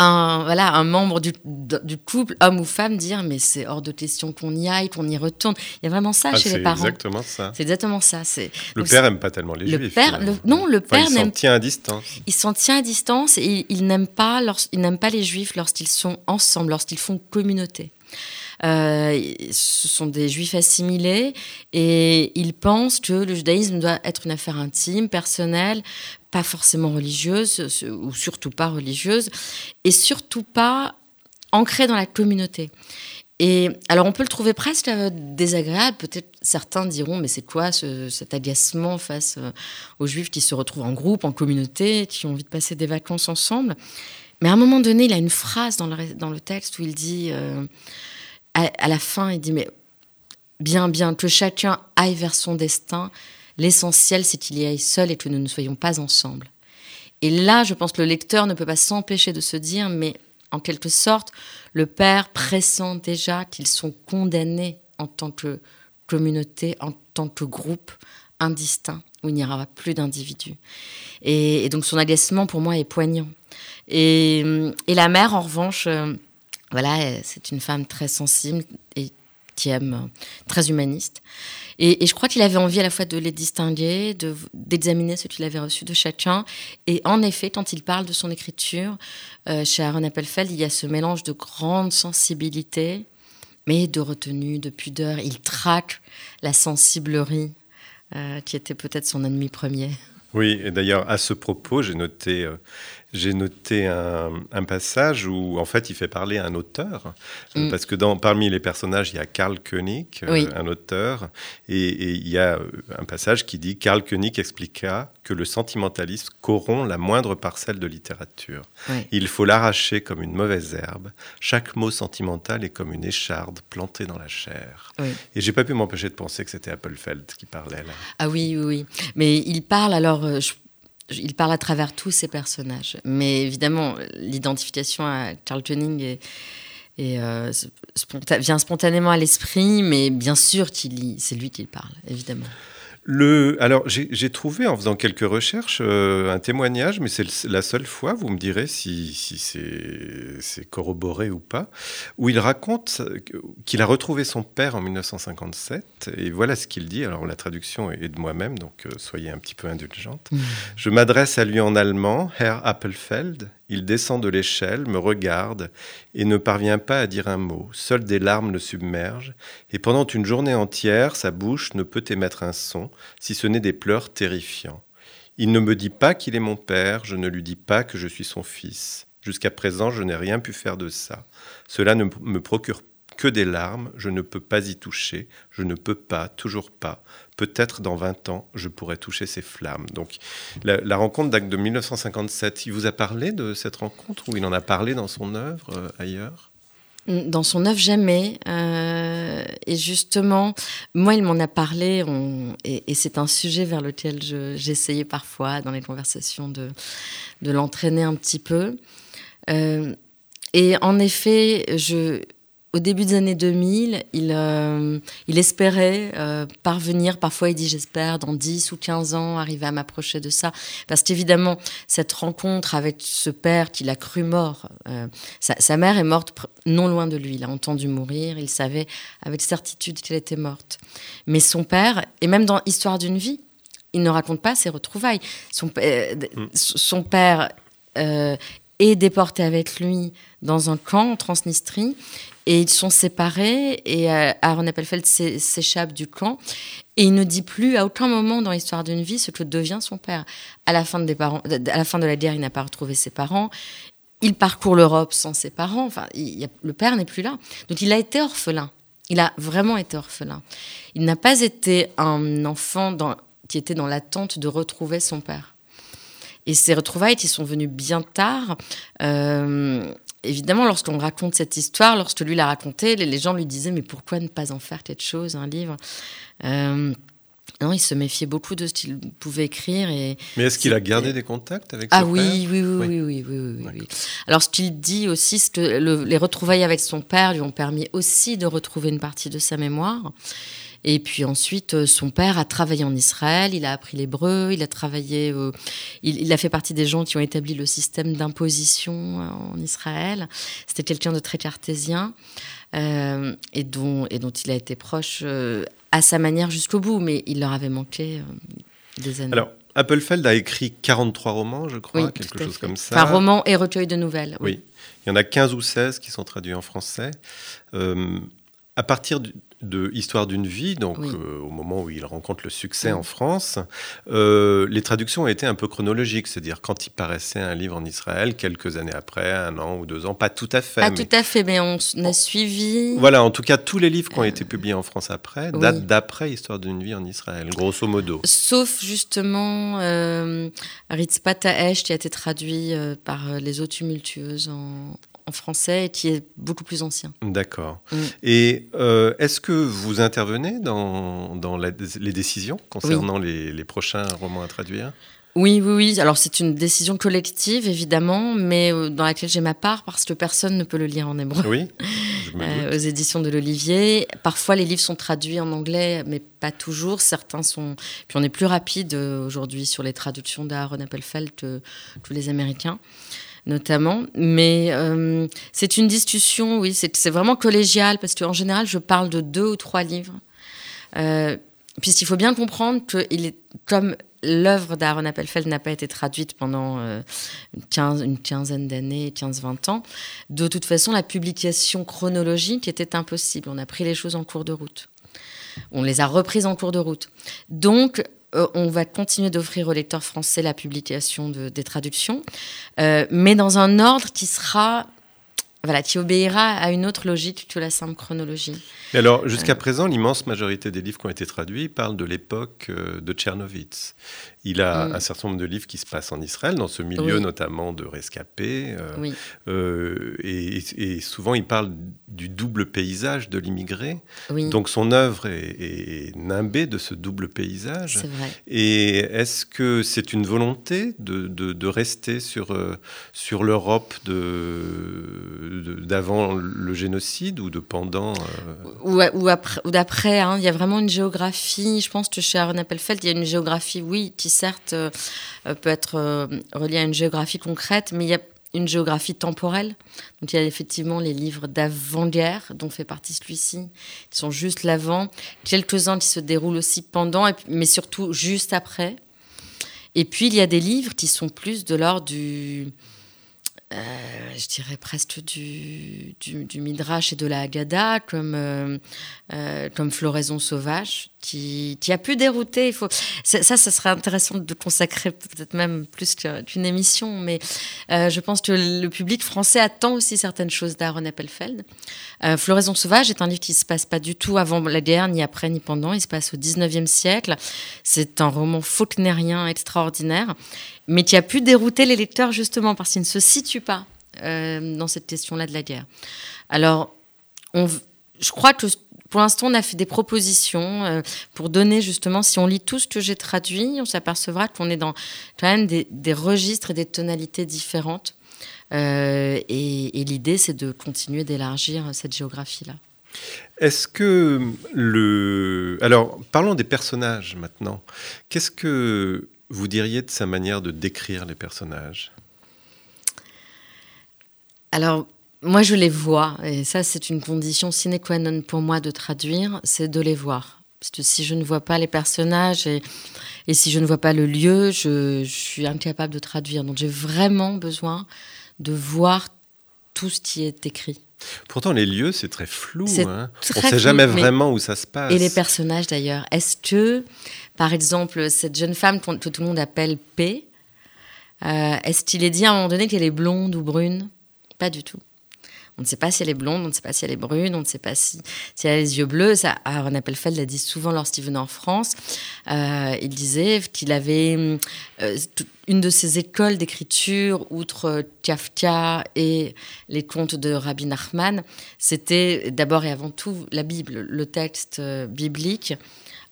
un, voilà, un membre du, du, couple, homme ou femme, dire mais c'est hors de question qu'on y aille, qu'on y retourne. Il y a vraiment ça ah, chez les parents. C'est exactement ça. C'est exactement ça. Le père n'aime pas tellement les le juifs. Père, non, le père. Il s'en tient à distance. Il s'en tient à distance et il, n'aime pas, pas les juifs lorsqu'ils sont ensemble, lorsqu'ils font communauté. ce sont des juifs assimilés et ils pensent que le judaïsme doit être une affaire intime, personnelle, pas forcément religieuse, ou surtout pas religieuse, et surtout pas ancrée dans la communauté. Et alors on peut le trouver presque euh, désagréable, peut-être certains diront mais c'est quoi cet agacement face euh, aux juifs qui se retrouvent en groupe, en communauté, qui ont envie de passer des vacances ensemble? Mais à un moment donné, il a une phrase dans le, dans le texte où il dit, euh, à, la fin, il dit mais bien, bien, que chacun aille vers son destin, l'essentiel c'est qu'il y aille seul et que nous ne soyons pas ensemble. Et là, je pense que le lecteur ne peut pas s'empêcher de se dire mais en quelque sorte, le père pressent déjà qu'ils sont condamnés en tant que communauté, en tant que groupe indistinct, où il n'y aura plus d'individus. Et, donc son agacement, pour moi, est poignant. Et, la mère, en revanche, euh, voilà, c'est une femme très sensible et très humaniste. Et, je crois qu'il avait envie à la fois de les distinguer, d'examiner ce qu'il avait reçu de chacun. Et en effet, quand il parle de son écriture, euh, chez Aaron Appelfeld, il y a ce mélange de grande sensibilité, mais de retenue, de pudeur. Il traque la sensiblerie, euh, qui était peut-être son ennemi premier. Oui, et d'ailleurs, à ce propos, j'ai noté euh, j'ai noté un, passage où, en fait, il fait parler un auteur. Euh, mm. Parce que dans, parmi les personnages, il y a Karl Koenig, euh, un auteur. Et, il y a euh, un passage qui dit Karl Koenig expliqua que le sentimentalisme corrompt la moindre parcelle de littérature. Il faut l'arracher comme une mauvaise herbe. Chaque mot sentimental est comme une écharde plantée dans la chair. Et j'ai pas pu m'empêcher de penser que c'était Appelfeld qui parlait là. Ah oui, oui, oui. Mais il parle alors. Je il parle à travers tous ces personnages. Mais évidemment, l'identification à Carl Tuning euh, vient spontanément à l'esprit, mais bien sûr, c'est lui qui parle, évidemment. Le, alors, j'ai trouvé en faisant quelques recherches euh, un témoignage, mais c'est la seule fois, vous me direz si, si c'est corroboré ou pas, où il raconte qu'il a retrouvé son père en 1957, et voilà ce qu'il dit. Alors, la traduction est de moi-même, donc euh, soyez un petit peu indulgente. Mmh. Je m'adresse à lui en allemand, Herr Appelfeld, il descend de l'échelle, me regarde et ne parvient pas à dire un mot. Seules des larmes le submergent, et pendant une journée entière, sa bouche ne peut émettre un son, si ce n'est des pleurs terrifiants. Il ne me dit pas qu'il est mon père, je ne lui dis pas que je suis son fils. Jusqu'à présent, je n'ai rien pu faire de ça. Cela ne me procure que des larmes, je ne peux pas y toucher, je ne peux pas, toujours pas. Peut-être dans 20 ans, je pourrais toucher ces flammes. Donc la, rencontre d'acte de 1957, il vous a parlé de cette rencontre ou il en a parlé dans son œuvre euh, ailleurs? Dans son œuvre jamais. Euh, et justement, moi, il m'en a parlé, et, c'est un sujet vers lequel j'essayais parfois dans les conversations de, de l'entraîner un petit peu. Euh, et en effet, je, au début des années 2000, il, euh, il espérait euh, parvenir, parfois il dit j'espère, dans 10 ou 15 ans, arriver à m'approcher de ça. Parce qu'évidemment, cette rencontre avec ce père qu'il a cru mort, euh, sa, mère est morte non loin de lui, il a entendu mourir, il savait avec certitude qu'elle était morte. Mais son père, et même dans Histoire d'une vie, il ne raconte pas ses retrouvailles. Son, mm. son père est déporté avec lui dans un camp en Transnistrie et ils sont séparés et euh, Aaron Appelfeld s'échappe du camp. Et il ne dit plus à aucun moment dans l'histoire d'une vie ce que devient son père. À la fin de, la, guerre, il n'a pas retrouvé ses parents. Il parcourt l'Europe sans ses parents. Enfin, le père n'est plus là. Donc il a été orphelin. Il a vraiment été orphelin. Il n'a pas été un enfant qui était dans l'attente de retrouver son père. Et ces retrouvailles qui sont venues bien tard, euh, évidemment, lorsqu'on raconte cette histoire, lorsque lui l'a raconté, les, gens lui disaient mais pourquoi ne pas en faire quelque chose, un livre? Euh, non, il se méfiait beaucoup de ce qu'il pouvait écrire. Et Mais est-ce qu'il a gardé des contacts avec ah son oui, père? oui, oui, oui, oui, oui, oui, Alors, ce qu'il dit aussi, c'est que les retrouvailles avec son père lui ont permis aussi de retrouver une partie de sa mémoire. Et puis ensuite, euh, son père a travaillé en Israël, il a appris l'hébreu, il a travaillé, euh, il, a fait partie des gens qui ont établi le système d'imposition euh, en Israël. C'était quelqu'un de très cartésien et, dont, et dont il a été proche à sa manière jusqu'au bout, mais il leur avait manqué des années. Alors, Appelfeld a écrit 43 romans, je crois, quelque chose comme ça. Enfin, romans et recueils de nouvelles. Oui. Il y en a 15 ou 16 qui sont traduits en français. à partir de Histoire d'une vie, donc euh, au moment où il rencontre le succès en France, euh, les traductions ont été un peu chronologiques, c'est-à-dire quand il paraissait un livre en Israël, quelques années après, un an ou deux ans, pas tout à fait. Pas tout à fait, mais on a suivi. Voilà, en tout cas, tous les livres qui ont été publiés en France après datent d'après Histoire d'une vie en Israël, grosso modo. Sauf justement euh, Ritzpata qui a été traduit par Les eaux tumultueuses en, français et qui est beaucoup plus ancien. D'accord. Mm. Et euh, est-ce que vous intervenez dans, dans les décisions concernant les, les, prochains romans à traduire? Oui, oui, oui. Alors c'est une décision collective, évidemment, mais euh, dans laquelle j'ai ma part parce que personne ne peut le lire en hébreu. Oui. Euh, aux éditions de l'Olivier. Parfois, les livres sont traduits en anglais, mais pas toujours. Certains sont. Puis on est plus rapide aujourd'hui sur les traductions d'Aaron Appelfeld que tous les Américains notamment. Mais euh, c'est une discussion, oui, c'est vraiment collégial, parce qu'en général, je parle de deux ou trois livres. Euh, puisqu'il faut bien comprendre que est, comme l'œuvre d'Aaron Appelfeld n'a pas été traduite pendant euh, une, quinzaine d'années, 15-20 ans, de toute façon, la publication chronologique était impossible. On a pris les choses en cours de route. On les a reprises en cours de route. Donc, euh, on va continuer d'offrir aux lecteurs français la publication des traductions, euh, mais dans un ordre qui sera voilà, qui obéira à une autre logique que la simple chronologie. alors, jusqu'à euh. présent, l'immense majorité des livres qui ont été traduits parlent de l'époque de Tchernovitz. Il a mm. un certain nombre de livres qui se passent en Israël, dans ce milieu notamment de rescapés. Euh, euh, et, souvent, il parle du double paysage de l'immigré. Donc son œuvre est, nimbée de ce double paysage. Vrai. Et est-ce que c'est une volonté de, de, rester sur, euh, sur l'Europe d'avant de, le génocide ou de pendant Ou, ou, après, ou d'après. Hein. il y a vraiment une géographie. Je pense que chez Aaron Appelfeld, il y a une géographie, oui, qui certes euh, peut être euh, relié à une géographie concrète, mais il y a une géographie temporelle. Donc il y a effectivement les livres d'avant-guerre, dont fait partie celui-ci, qui sont juste l'avant, quelques-uns qui se déroulent aussi pendant, mais surtout juste après. Et puis il y a des livres qui sont plus de l'ordre du, euh, je dirais presque du, du, Midrash et de la Haggadah, comme, euh, euh, comme Floraison sauvage, qui, a pu dérouter. Ça, ça serait intéressant de consacrer peut-être même plus qu'une émission, mais je pense que le public français attend aussi certaines choses d'Aaron Appelfeld. Floraison sauvage est un livre qui ne se passe pas du tout avant la guerre, ni après, ni pendant. Il se passe au 19e siècle. C'est un roman faulknérien extraordinaire mais qui a pu dérouter les lecteurs justement parce qu'ils ne se situent pas euh, dans cette question-là de la guerre. Alors, je crois que pour l'instant, on a fait des propositions euh, pour donner justement, si on lit tout ce que j'ai traduit, on s'apercevra qu'on est dans quand même des, registres et des tonalités différentes. Euh, et, et l'idée, c'est de continuer d'élargir cette géographie-là. Est-ce que le... Alors, parlons des personnages maintenant. Qu'est-ce que vous diriez de sa manière de décrire les personnages? Alors, moi, je les vois, et ça, c'est une condition sine qua non pour moi de traduire, c'est de les voir. Parce que si je ne vois pas les personnages et, et si je ne vois pas le lieu, je, je suis incapable de traduire. Donc, j'ai vraiment besoin de voir tout ce qui est écrit. Pourtant, les lieux, c'est très flou. Hein. On ne sait jamais vraiment où ça se passe. Et les personnages, d'ailleurs. Est-ce que par exemple, cette jeune femme que tout le monde appelle P, euh, est-ce qu'il est dit à un moment donné qu'elle est blonde ou brune? Pas du tout. On ne sait pas si elle est blonde, on ne sait pas si elle est brune, on ne sait pas si, si elle a les yeux bleus. Ça, Aaron Appelfeld l'a dit souvent lorsqu'il venait en France. Euh, il disait qu'il avait euh, une de ses écoles d'écriture, outre Kafka et les contes de Rabbi Nachman, c'était d'abord et avant tout la Bible, le texte biblique.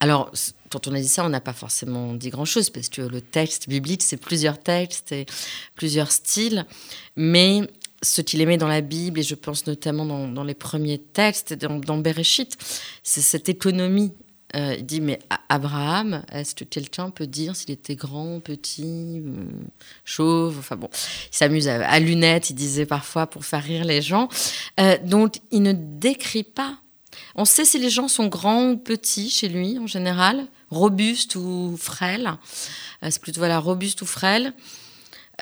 Alors, quand on a dit ça, on n'a pas forcément dit grand-chose, parce que le texte biblique, c'est plusieurs textes et plusieurs styles. Mais ce qu'il aimait dans la Bible, et je pense notamment dans, les premiers textes, dans, Bereshit, c'est cette économie. Euh, il dit, mais Abraham, est-ce que quelqu'un peut dire s'il était grand, petit, euh, chauve? Enfin bon, il s'amuse à, lunettes, il disait parfois pour faire rire les gens. Euh, donc, il ne décrit pas on sait si les gens sont grands ou petits chez lui en général, robustes ou frêles. Euh, c'est plutôt voilà, robuste ou frêle.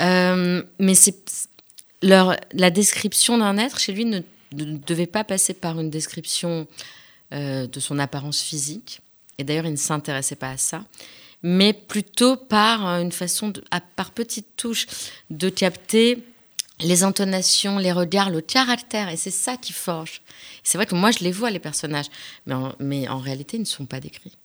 Euh, mais c'est leur, la description d'un être chez lui ne devait pas passer par une description euh, de son apparence physique. Et d'ailleurs, il ne s'intéressait pas à ça, mais plutôt par une façon, de, par petites touches, de capter les intonations, les regards, le caractère. Et c'est ça qui forge. C'est vrai que moi, je les vois, les personnages, mais en réalité, ils ne sont pas décrits.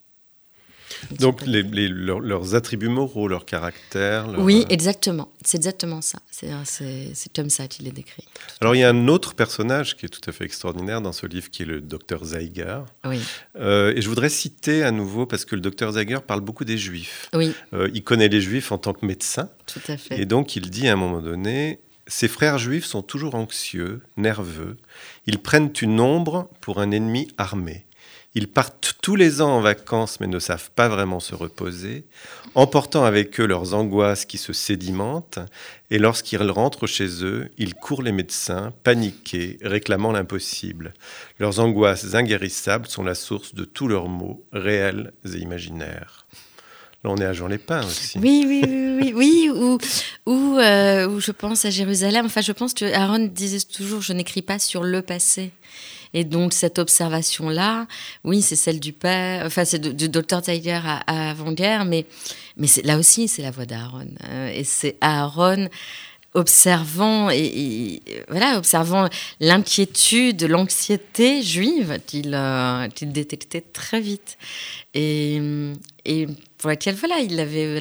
Donc leurs, attributs moraux, leur caractère. Oui, exactement. C'est exactement ça. C'est comme ça qu'il est décrit. Alors il y a un autre personnage qui est tout à fait extraordinaire dans ce livre, qui est le docteur Zeiger. Oui. Euh, et je voudrais citer à nouveau, parce que le docteur Zeiger parle beaucoup des juifs. Oui. Euh, il connaît les juifs en tant que médecin. Tout à fait. Et donc il dit à un moment donné, ses frères juifs sont toujours anxieux, nerveux. Ils prennent une ombre pour un ennemi armé. Ils partent tous les ans en vacances mais ne savent pas vraiment se reposer, emportant avec eux leurs angoisses qui se sédimentent, et lorsqu'ils rentrent chez eux, ils courent les médecins, paniqués, réclamant l'impossible. Leurs angoisses inguérissables sont la source de tous leurs maux, réels et imaginaires. Là, on est à Jean Lépin aussi. Oui, oui, oui, oui, ou, ou, euh, ou, je pense à Jérusalem. Enfin, je pense que Aaron disait toujours Je n'écris pas sur le passé. Et donc, cette observation-là, oui, c'est celle du père, enfin, c'est du docteur Tiger à, avant-guerre, mais, mais là aussi, c'est la voix d'Aaron. Euh, et c'est Aaron observant et, voilà observant l'inquiétude, l'anxiété juive qu'il euh, détectait très vite et, et pour laquelle voilà, il avait,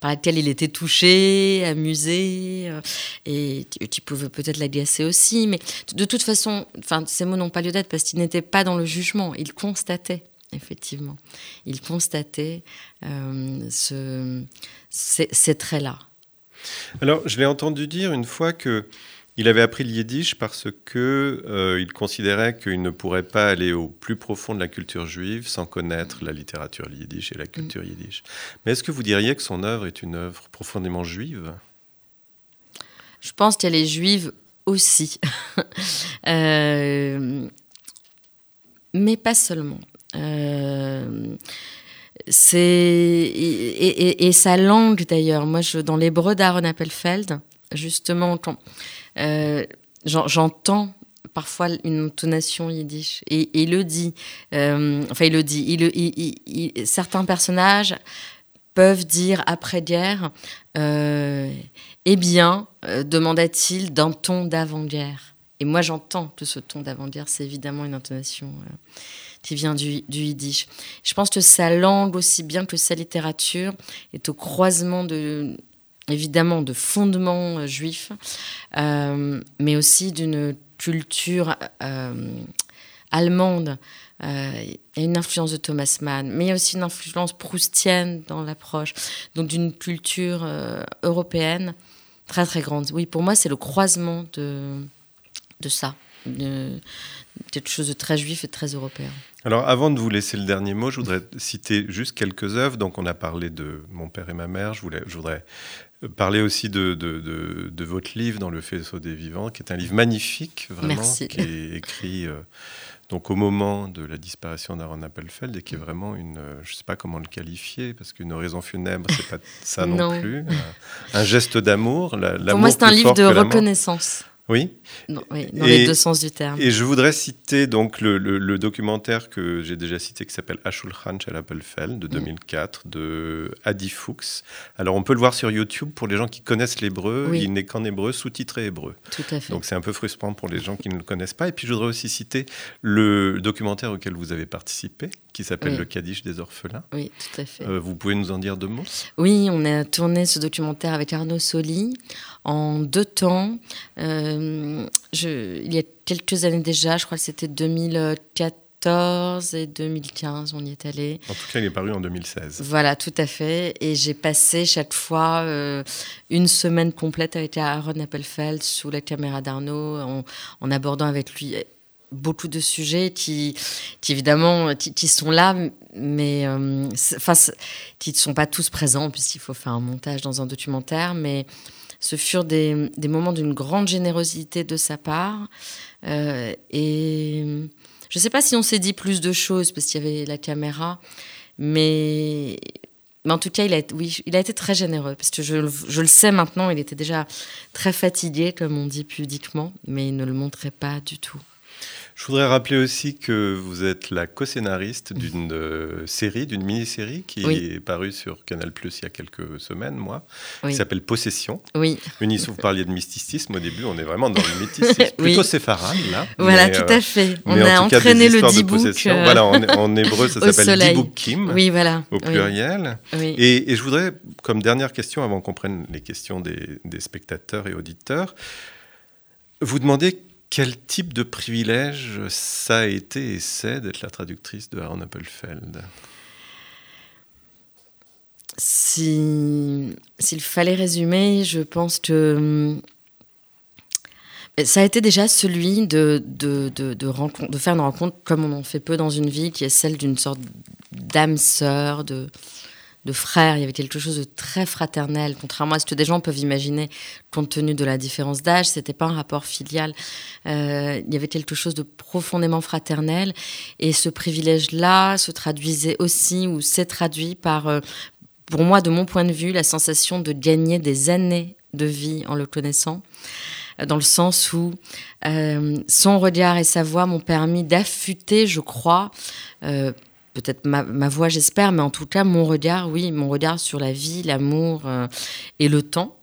par laquelle il était touché, amusé, euh, et tu pouvais peut-être l'agacer aussi, mais de toute façon, enfin, ces mots n'ont pas lieu d'être parce qu'il n'était pas dans le jugement, il constatait effectivement, il constatait euh, ce, ces traits-là. Alors, je l'ai entendu dire une fois que il avait appris le yiddish parce que euh, il considérait qu'il ne pourrait pas aller au plus profond de la culture juive sans connaître la littérature yiddish et la culture yiddish. Mais est-ce que vous diriez que son œuvre est une œuvre profondément juive? Je pense qu'elle est juive aussi, euh, mais pas seulement. Euh, c'est et, sa langue d'ailleurs. Moi, je, dans l'hébreu d'Aaron Appelfeld, justement, quand j'entends parfois une intonation yiddish. Et, il le dit. Euh, enfin, il le dit. Certains personnages peuvent dire après-guerre euh, Eh bien, demanda-t-il d'un ton d'avant-guerre. Et moi, j'entends que ce ton d'avant-guerre, c'est évidemment une intonation qui vient du, yiddish. Je pense que sa langue, aussi bien que sa littérature, est au croisement de évidemment de fondements euh, juifs, euh, mais aussi d'une culture euh, allemande. Il y a une influence de Thomas Mann, mais il y a aussi une influence proustienne dans l'approche, donc d'une culture européenne très très grande. Oui, pour moi, c'est le croisement de, de ça, de, quelque chose de très juif et très européen. Alors, avant de vous laisser le dernier mot, je voudrais citer juste quelques œuvres. Donc, on a parlé de Mon père et ma mère. Je, voudrais parler aussi de, de, votre livre dans le faisceau des vivants, qui est un livre magnifique, vraiment, qui est écrit euh, donc au moment de la disparition d'Aaron Appelfeld et qui est vraiment une, euh, je ne sais pas comment le qualifier, parce qu'une oraison funèbre, c'est pas ça non, plus, un, geste d'amour. Pour moi, c'est un livre de reconnaissance. Oui. dans les deux sens du terme. Et je voudrais citer donc le, documentaire que j'ai déjà cité qui s'appelle Ashulchan Appelfeld de 2004 mm. de Adi Fuchs. Alors on peut le voir sur YouTube pour les gens qui connaissent l'hébreu. Il n'est qu'en hébreu, sous-titré hébreu. Tout à fait. Donc c'est un peu frustrant pour les gens qui ne le connaissent pas. Et puis je voudrais aussi citer le documentaire auquel vous avez participé qui s'appelle Le Kaddish des orphelins. Oui, tout à fait. Euh, vous pouvez nous en dire deux mots? Oui, on a tourné ce documentaire avec Arnaud Soli en deux temps. Euh, je, il y a quelques années déjà, je crois que c'était 2014 et 2015, on y est allé. En tout cas, il est paru en 2016. Voilà, tout à fait. Et j'ai passé chaque fois euh, une semaine complète avec Aaron Appelfeld sous la caméra d'Arnaud, en, en abordant avec lui beaucoup de sujets qui, qui évidemment, qui, sont là, mais euh, enfin, qui ne sont pas tous présents, puisqu'il faut faire un montage dans un documentaire, mais ce furent des, des moments d'une grande générosité de sa part. Euh, et je ne sais pas si on s'est dit plus de choses, parce qu'il y avait la caméra, mais mais en tout cas, il a, oui, il a été très généreux, parce que je, je, le sais maintenant, il était déjà très fatigué, comme on dit pudiquement, mais il ne le montrait pas du tout. Je voudrais rappeler aussi que vous êtes la co-scénariste d'une euh, série, d'une mini-série qui est parue sur Canal Plus il y a quelques semaines, moi, qui s'appelle Possession. Oui. vous parliez de mysticisme au début, on est vraiment dans le mysticisme, plutôt séphárade là. Voilà, tout à euh, fait. On a entraîné le dibouk. Euh, voilà, en, hébreu, ça s'appelle Kim. Oui, voilà. Au pluriel. Et, je voudrais, comme dernière question, avant qu'on prenne les questions des, des spectateurs et auditeurs, vous demander quel type de privilège ça a été et c'est d'être la traductrice de Aaron Appelfeld? S'il fallait résumer, je pense que hum, ça a été déjà celui de, faire une rencontre comme on en fait peu dans une vie, qui est celle d'une sorte d'âme sœur, de, de frères, il y avait quelque chose de très fraternel, contrairement à ce que des gens peuvent imaginer compte tenu de la différence d'âge, c'était pas un rapport filial, euh, il y avait quelque chose de profondément fraternel, et ce privilège-là se traduisait aussi, ou s'est traduit par, euh, pour moi, de mon point de vue, la sensation de gagner des années de vie en le connaissant euh, dans le sens où son regard et sa voix m'ont permis d'affûter, je crois, peut-être ma, voix, j'espère, mais en tout cas, mon regard, oui, mon regard sur la vie, l'amour euh, et le temps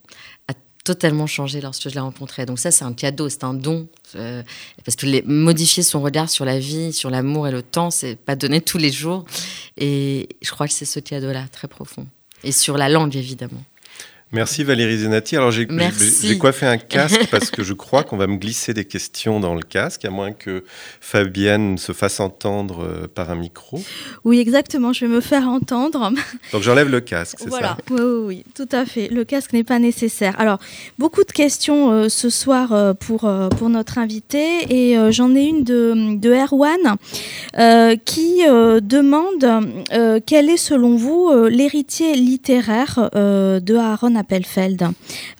a totalement changé lorsque je l'ai rencontré. Donc ça, c'est un cadeau, c'est un don. Euh, parce que les, modifier son regard sur la vie, sur l'amour et le temps, c'est pas donné tous les jours. Et je crois que c'est ce cadeau-là, très profond. Et sur la langue, évidemment. Merci Valérie Zenati. Alors j'ai coiffé un casque parce que je crois qu'on va me glisser des questions dans le casque, à moins que Fabienne se fasse entendre euh, par un micro. Oui, exactement, je vais me faire entendre. Donc j'enlève le casque, c'est voilà. ça? Oui, oui, oui, tout à fait. Le casque n'est pas nécessaire. Alors, beaucoup de questions euh, ce soir euh, pour, pour notre invité et j'en ai une de, de Erwan qui demande quel est selon vous l'héritier littéraire de Aaron Appelfeld,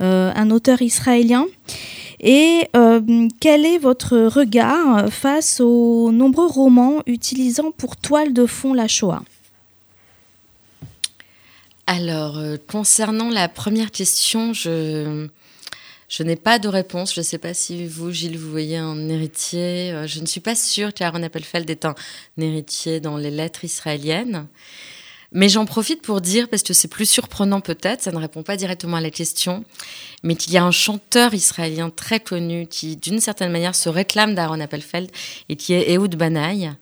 euh, un auteur israélien. Et euh, quel est votre regard face aux nombreux romans utilisant pour toile de fond la Shoah? Alors, euh, concernant la première question, je, je n'ai pas de réponse. Je ne sais pas si vous, Gilles, vous voyez un héritier. Je ne suis pas sûre qu'Aaron Appelfeld est un héritier dans les lettres israéliennes. Mais j'en profite pour dire, parce que c'est plus surprenant peut-être, ça ne répond pas directement à la question, mais qu'il y a un chanteur israélien très connu qui, d'une certaine manière, se réclame d'Aaron Appelfeld et qui est Ehud Banaï.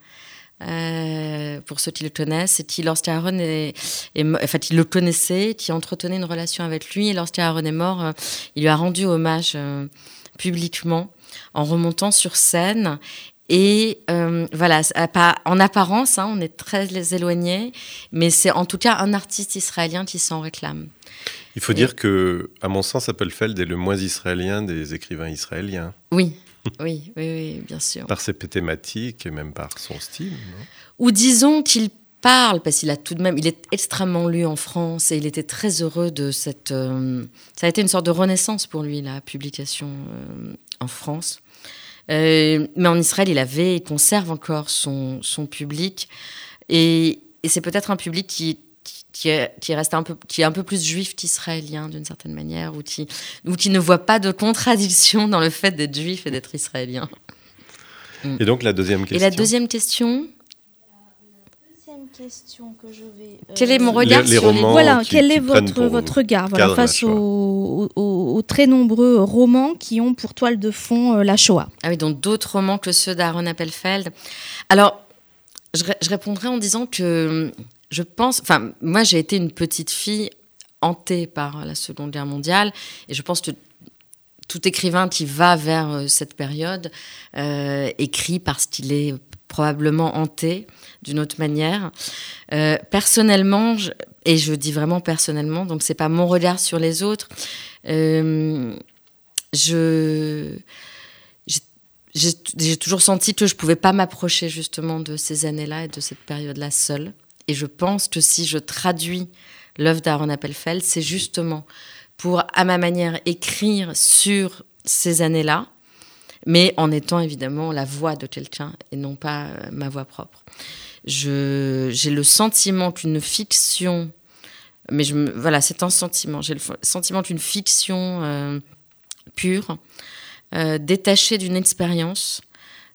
Euh, pour ceux qui le connaissent, et qui, lorsqu'Aaron est, est, enfin, il le connaissait, qui entretenait une relation avec lui, et lorsqu'Aaron est mort, euh, il lui a rendu hommage euh, publiquement en remontant sur scène et euh, voilà, en apparence, hein, on est très éloignés, mais c'est en tout cas un artiste israélien qui s'en réclame. Il faut dire que, à mon sens, Appelfeld est le moins israélien des écrivains israéliens. Oui, oui, oui, bien sûr. Par ses thématiques et même par son style. Ou disons qu'il parle, parce qu'il a tout de même, il est extrêmement lu en France et il était très heureux de cette. Euh, ça a été une sorte de renaissance pour lui, la publication euh, en France. Euh, mais en Israël, il avait, il conserve encore son, son public. Et, et c'est peut-être un public qui, qui, est, qui, reste un peu, qui est un peu plus juif qu'israélien, d'une certaine manière, ou qui, ou qui ne voit pas de contradiction dans le fait d'être juif et d'être israélien. Et donc la deuxième question. Et la deuxième question question que je vais. Euh, quel est mon regard sur les Voilà, quel est votre, votre regard face aux, très nombreux romans qui ont pour toile de fond euh, la Shoah Ah oui, donc d'autres romans que ceux d'Aaron Appelfeld. Alors, je, je, répondrai en disant que je pense. Enfin, moi, j'ai été une petite fille hantée par la Seconde Guerre mondiale et je pense que tout écrivain qui va vers euh, cette période écrit parce qu'il est probablement hanté d'une autre manière. Euh, personnellement, et je dis vraiment personnellement, donc c'est pas mon regard sur les autres, euh, j'ai toujours senti que je pouvais pas m'approcher justement de ces années-là et de cette période-là seule. Et je pense que si je traduis l'œuvre d'Aaron Appelfeld, c'est justement pour, à ma manière, écrire sur ces années-là, mais en étant évidemment la voix de quelqu'un et non pas euh, ma voix propre. J'ai le sentiment qu'une fiction Mais voilà, c'est un sentiment. J'ai le sentiment d'une fiction pure, détachée d'une expérience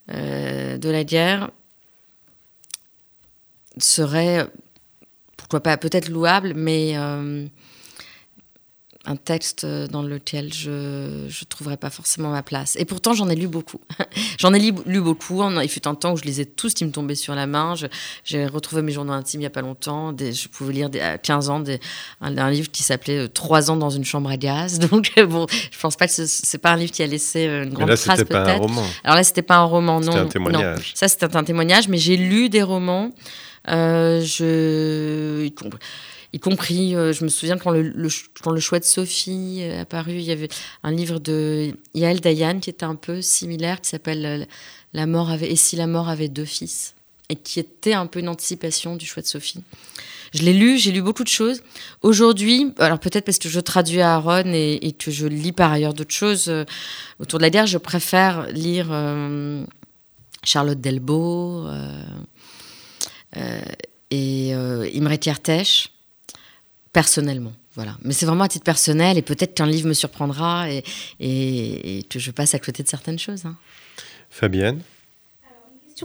de la guerre serait, pourquoi pas, peut-être louable, mais un texte dans lequel je ne trouverais pas forcément ma place. Et pourtant, j'en ai lu beaucoup. j'en ai lu, lu, beaucoup. Il fut un temps où je lisais tous qui me tombaient sur la main. J'ai retrouvé mes journaux intimes il n'y a pas longtemps. Des, je pouvais lire des, à 15 ans des, un, livre qui s'appelait euh, Trois ans dans une chambre à gaz. Donc, euh, bon, je pense pas que ce n'est pas un livre qui a laissé euh, une grande mais là, trace, peut-être. pas un roman. Alors là, c'était pas un roman, non. C'était un témoignage. Non. Ça, c'était un témoignage, mais j'ai lu des romans. Euh, je y compris, euh, je me souviens quand le, quand le choix de Sophie est apparu, il y avait un livre de Yael Dayan qui était un peu similaire, qui s'appelle euh, La mort avait, Et si la mort avait deux fils, et qui était un peu une anticipation du choix de Sophie. Je l'ai lu, j'ai lu beaucoup de choses. Aujourd'hui, alors peut-être parce que je traduis à Aaron et, que je lis par ailleurs d'autres choses euh, autour de la guerre, je préfère lire Charlotte Delbo et Imre Kertész personnellement. Voilà. Mais c'est vraiment à titre personnel et peut-être qu'un livre me surprendra et, et, et, que je passe à côté de certaines choses. Hein. Fabienne?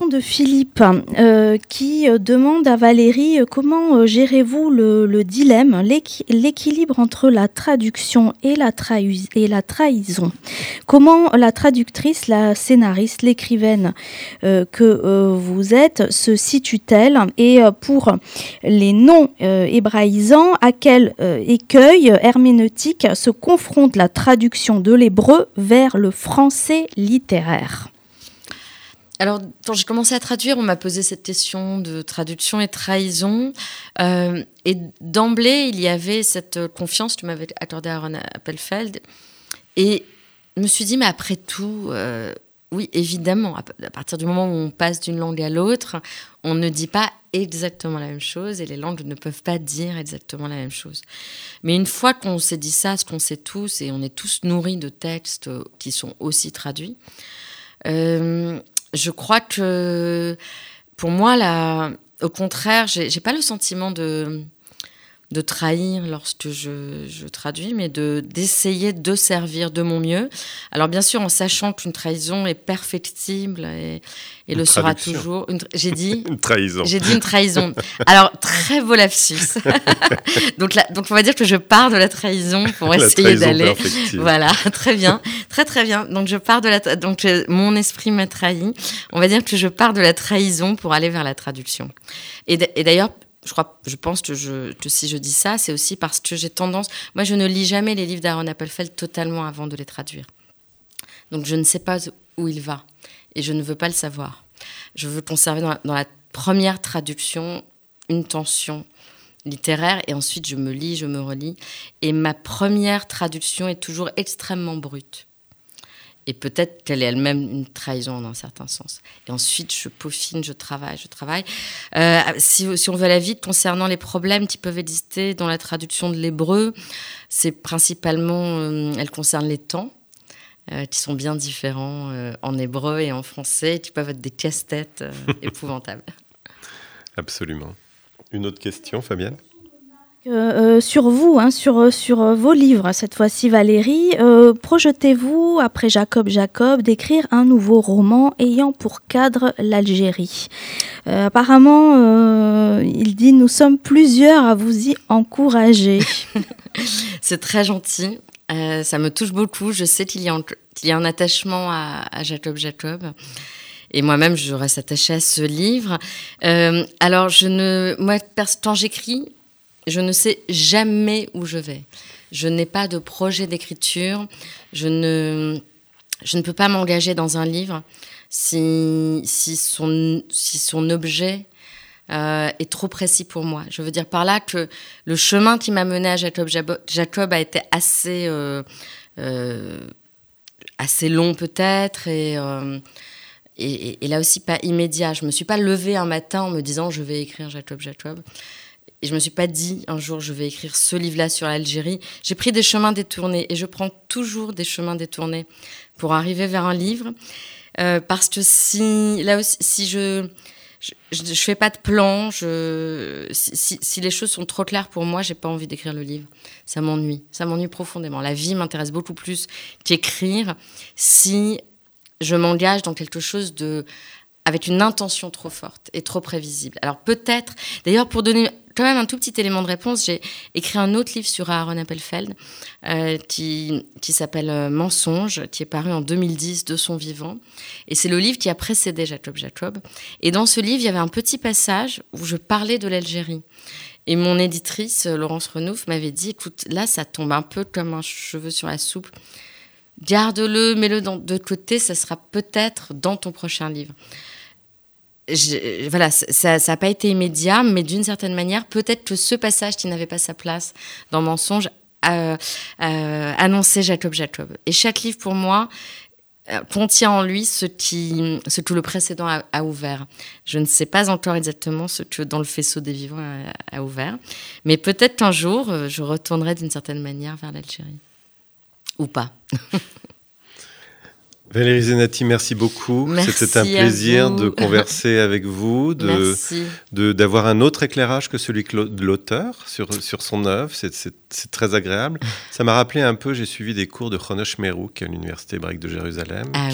De Philippe euh, qui euh, demande à Valérie euh, comment gérez-vous le, le, dilemme, l'équilibre entre la traduction et la, trahison? Comment la traductrice, la scénariste, l'écrivaine que vous êtes se situe-t-elle? Et pour les non-hébraïsants, à quel écueil herméneutique se confronte la traduction de l'hébreu vers le français littéraire? Alors, quand j'ai commencé à traduire, on m'a posé cette question de traduction et trahison. Euh, et d'emblée, il y avait cette confiance que tu m'avais accordée à Ron Appelfeld. Et je me suis dit, mais après tout, euh, oui, évidemment, à partir du moment où on passe d'une langue à l'autre, on ne dit pas exactement la même chose et les langues ne peuvent pas dire exactement la même chose. Mais une fois qu'on s'est dit ça, ce qu'on sait tous, et on est tous nourris de textes qui sont aussi traduits, euh, je crois que pour moi, là, au contraire, j'ai pas le sentiment de, de trahir lorsque je, je traduis, mais de d'essayer de servir de mon mieux. Alors bien sûr, en sachant qu'une trahison est perfectible et, et le sera toujours. J'ai dit une trahison. J'ai dit une trahison. Alors très beau lapsus. donc là, donc on va dire que je pars de la trahison pour la essayer d'aller. Voilà, très bien, très très bien. Donc je pars de la donc euh, mon esprit m'a trahi. On va dire que je pars de la trahison pour aller vers la traduction. Et d'ailleurs je crois, je pense que, si je dis ça, c'est aussi parce que j'ai tendance. Moi, je ne lis jamais les livres d'Aaron Appelfeld totalement avant de les traduire. Donc, je ne sais pas où il va et je ne veux pas le savoir. Je veux conserver dans la première traduction une tension littéraire et ensuite je me lis, je me relis. Et ma première traduction est toujours extrêmement brute et peut-être qu'elle est elle-même une trahison dans un certain sens. Et ensuite, je peaufine, je travaille, je travaille. Euh, si, si, on veut aller vite, concernant les problèmes qui peuvent exister dans la traduction de l'hébreu, c'est principalement, euh, elles concernent les temps. Euh, qui sont bien différents en hébreu et en français, qui peuvent être des casse-têtes épouvantables. Absolument. Une autre question, Fabienne? Euh, sur vous, hein, sur, sur vos livres, cette fois-ci Valérie, euh, projetez-vous, après Jacob Jacob, d'écrire un nouveau roman ayant pour cadre l'Algérie. Euh, apparemment, euh, il dit Nous sommes plusieurs à vous y encourager. C'est très gentil. Euh, ça me touche beaucoup. Je sais qu'il y, a un attachement à, Jacob Jacob. Et moi-même, je reste attachée à ce livre. Euh, alors, moi, quand j'écris, je ne sais jamais où je vais. Je n'ai pas de projet d'écriture. Je ne, je ne peux pas m'engager dans un livre si, si, son, si son objet euh, est trop précis pour moi. Je veux dire par là que le chemin qui m'a mené à Jacob, Jacob a été assez, euh, euh, assez long peut-être et, et, là aussi pas immédiat. Je me suis pas levée un matin en me disant je vais écrire Jacob Jacob. Et je me suis pas dit un jour je vais écrire ce livre-là sur l'Algérie. J'ai pris des chemins détournés et je prends toujours des chemins détournés pour arriver vers un livre. Euh, parce que si là si je je, fais pas de plan. Je, si, si, les choses sont trop claires pour moi, j'ai pas envie d'écrire le livre. Ça m'ennuie. Ça m'ennuie profondément. La vie m'intéresse beaucoup plus qu'écrire si je m'engage dans quelque chose de avec une intention trop forte et trop prévisible. Alors peut-être, d'ailleurs pour donner quand même un tout petit élément de réponse, j'ai écrit un autre livre sur Aaron Appelfeld euh, qui, qui s'appelle euh, Mensonge, qui est paru en 2010 de son vivant. Et c'est le livre qui a précédé Jacob Jacob. Et dans ce livre, il y avait un petit passage où je parlais de l'Algérie. Et mon éditrice, Laurence Renouf, m'avait dit, écoute, là, ça tombe un peu comme un cheveu sur la soupe. Garde-le, mets-le de côté, ça sera peut-être dans ton prochain livre voilà, ça n'a pas été immédiat, mais d'une certaine manière, peut-être que ce passage qui n'avait pas sa place dans Mensonge euh, euh, annonçait Jacob Jacob. Et chaque livre, pour moi, euh, contient en lui ce, qui, ce que le précédent a, ouvert. Je ne sais pas encore exactement ce que dans le faisceau des vivants a, a ouvert, mais peut-être qu'un jour, euh, je retournerai d'une certaine manière vers l'Algérie. Ou pas. Valérie Zenati, merci beaucoup. C'était un plaisir de converser avec vous, de, d'avoir un autre éclairage que celui de l'auteur sur, sur son œuvre. C'est, très agréable. Ça m'a rappelé un peu, j'ai suivi des cours de Chonosh Merouk à l'Université hébraïque de Jérusalem ah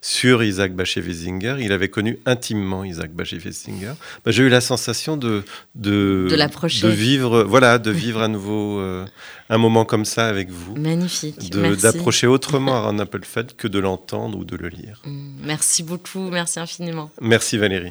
sur Isaac Bashevis-Singer. Il avait connu intimement Isaac Bashevis-Singer. Bah, j'ai eu la sensation de, de, de, vivre, voilà, de vivre à nouveau euh, un moment comme ça avec vous. Magnifique. d'approcher autrement Aaron Appelfeld que de l'entendre ou de le lire. Mm, merci beaucoup, merci infiniment. Merci Valérie.